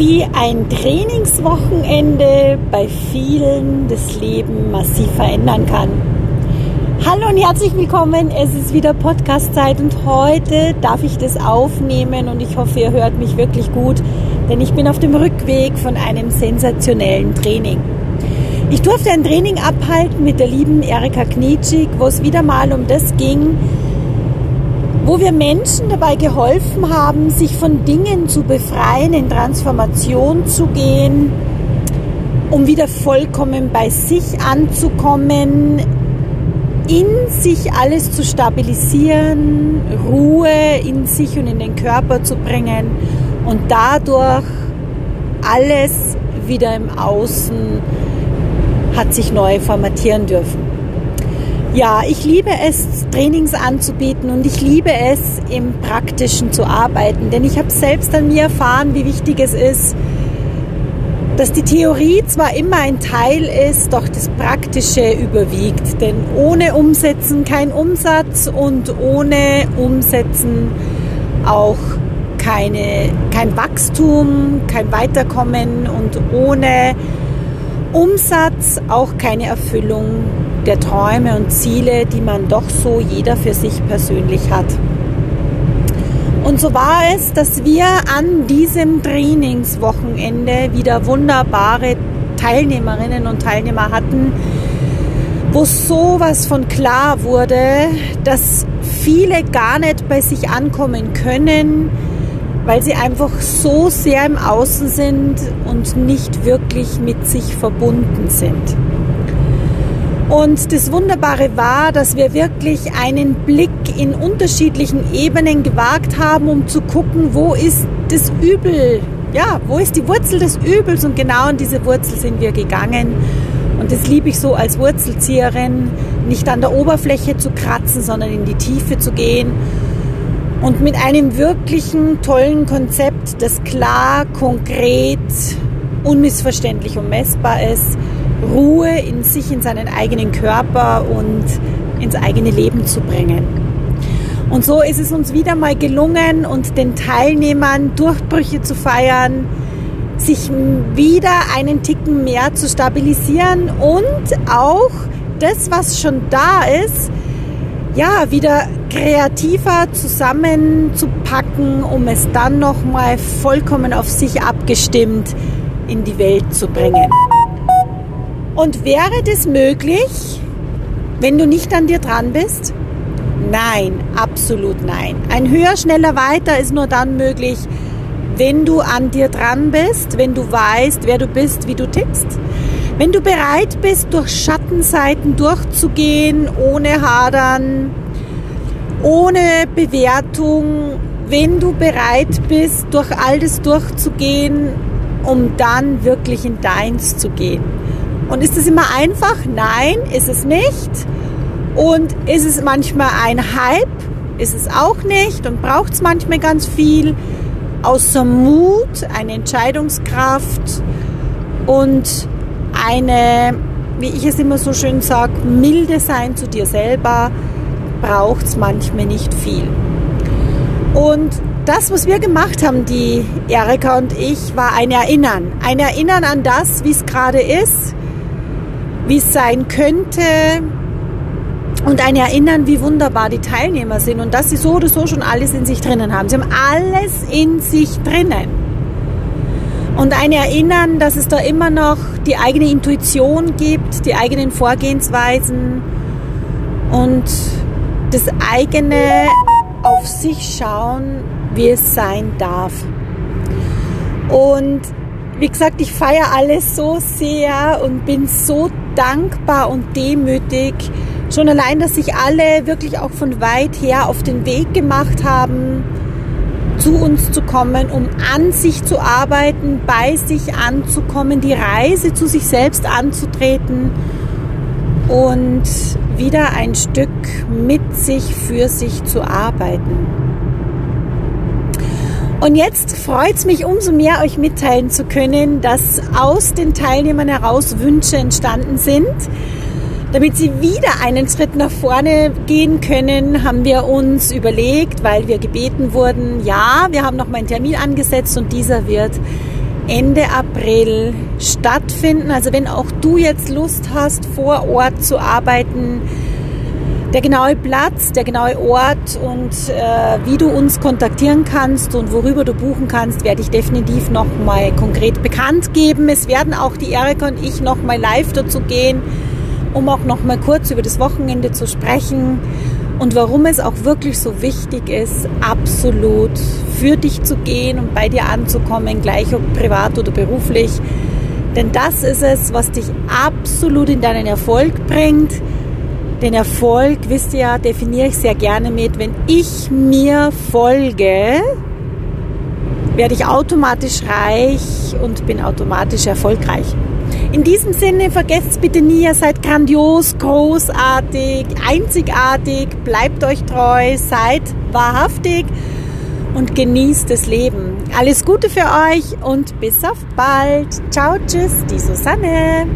wie ein Trainingswochenende bei vielen das Leben massiv verändern kann. Hallo und herzlich willkommen. Es ist wieder Podcast-Zeit und heute darf ich das aufnehmen und ich hoffe, ihr hört mich wirklich gut, denn ich bin auf dem Rückweg von einem sensationellen Training. Ich durfte ein Training abhalten mit der lieben Erika Knitschig, wo es wieder mal um das ging, wo wir Menschen dabei geholfen haben, sich von Dingen zu befreien, in Transformation zu gehen, um wieder vollkommen bei sich anzukommen, in sich alles zu stabilisieren, Ruhe in sich und in den Körper zu bringen und dadurch alles wieder im Außen hat sich neu formatieren dürfen. Ja, ich liebe es, Trainings anzubieten und ich liebe es, im Praktischen zu arbeiten, denn ich habe selbst an mir erfahren, wie wichtig es ist, dass die Theorie zwar immer ein Teil ist, doch das Praktische überwiegt. Denn ohne Umsetzen kein Umsatz und ohne Umsetzen auch keine, kein Wachstum, kein Weiterkommen und ohne Umsatz auch keine Erfüllung der Träume und Ziele, die man doch so jeder für sich persönlich hat. Und so war es, dass wir an diesem Trainingswochenende wieder wunderbare Teilnehmerinnen und Teilnehmer hatten, wo sowas von klar wurde, dass viele gar nicht bei sich ankommen können, weil sie einfach so sehr im Außen sind und nicht wirklich mit sich verbunden sind. Und das Wunderbare war, dass wir wirklich einen Blick in unterschiedlichen Ebenen gewagt haben, um zu gucken, wo ist das Übel, ja, wo ist die Wurzel des Übels? Und genau an diese Wurzel sind wir gegangen. Und das liebe ich so als Wurzelzieherin, nicht an der Oberfläche zu kratzen, sondern in die Tiefe zu gehen. Und mit einem wirklichen tollen Konzept, das klar, konkret, unmissverständlich und messbar ist, Ruhe in sich, in seinen eigenen Körper und ins eigene Leben zu bringen. Und so ist es uns wieder mal gelungen und den Teilnehmern Durchbrüche zu feiern, sich wieder einen Ticken mehr zu stabilisieren und auch das, was schon da ist, ja, wieder kreativer zusammenzupacken, um es dann nochmal vollkommen auf sich abgestimmt in die Welt zu bringen. Und wäre das möglich, wenn du nicht an dir dran bist? Nein, absolut nein. Ein höher, schneller, weiter ist nur dann möglich, wenn du an dir dran bist, wenn du weißt, wer du bist, wie du tickst. Wenn du bereit bist, durch Schattenseiten durchzugehen, ohne Hadern, ohne Bewertung, wenn du bereit bist, durch all das durchzugehen, um dann wirklich in deins zu gehen. Und ist es immer einfach? Nein, ist es nicht. Und ist es manchmal ein Hype? Ist es auch nicht und braucht es manchmal ganz viel. Außer Mut, eine Entscheidungskraft und eine, wie ich es immer so schön sage, milde sein zu dir selber, braucht es manchmal nicht viel. Und das, was wir gemacht haben, die Erika und ich, war ein Erinnern. Ein Erinnern an das, wie es gerade ist, wie es sein könnte und ein Erinnern, wie wunderbar die Teilnehmer sind und dass sie so oder so schon alles in sich drinnen haben. Sie haben alles in sich drinnen. Und ein Erinnern, dass es da immer noch die eigene Intuition gibt, die eigenen Vorgehensweisen und das eigene auf sich schauen, wie es sein darf. Und wie gesagt, ich feiere alles so sehr und bin so dankbar und demütig. Schon allein, dass sich alle wirklich auch von weit her auf den Weg gemacht haben, zu uns zu kommen, um an sich zu arbeiten, bei sich anzukommen, die Reise zu sich selbst anzutreten und wieder ein Stück mit sich für sich zu arbeiten. Und jetzt freut es mich umso mehr, euch mitteilen zu können, dass aus den Teilnehmern heraus Wünsche entstanden sind. Damit sie wieder einen Schritt nach vorne gehen können, haben wir uns überlegt, weil wir gebeten wurden, ja, wir haben noch mal einen Termin angesetzt und dieser wird Ende April stattfinden. Also wenn auch du jetzt Lust hast, vor Ort zu arbeiten, der genaue Platz, der genaue Ort und äh, wie du uns kontaktieren kannst und worüber du buchen kannst, werde ich definitiv nochmal konkret bekannt geben. Es werden auch die Erika und ich nochmal live dazu gehen, um auch nochmal kurz über das Wochenende zu sprechen und warum es auch wirklich so wichtig ist, absolut für dich zu gehen und bei dir anzukommen, gleich ob privat oder beruflich. Denn das ist es, was dich absolut in deinen Erfolg bringt den Erfolg, wisst ihr ja, definiere ich sehr gerne mit, wenn ich mir folge, werde ich automatisch reich und bin automatisch erfolgreich. In diesem Sinne, vergesst bitte nie, ihr seid grandios, großartig, einzigartig, bleibt euch treu, seid wahrhaftig und genießt das Leben. Alles Gute für euch und bis auf bald. Ciao, tschüss, die Susanne.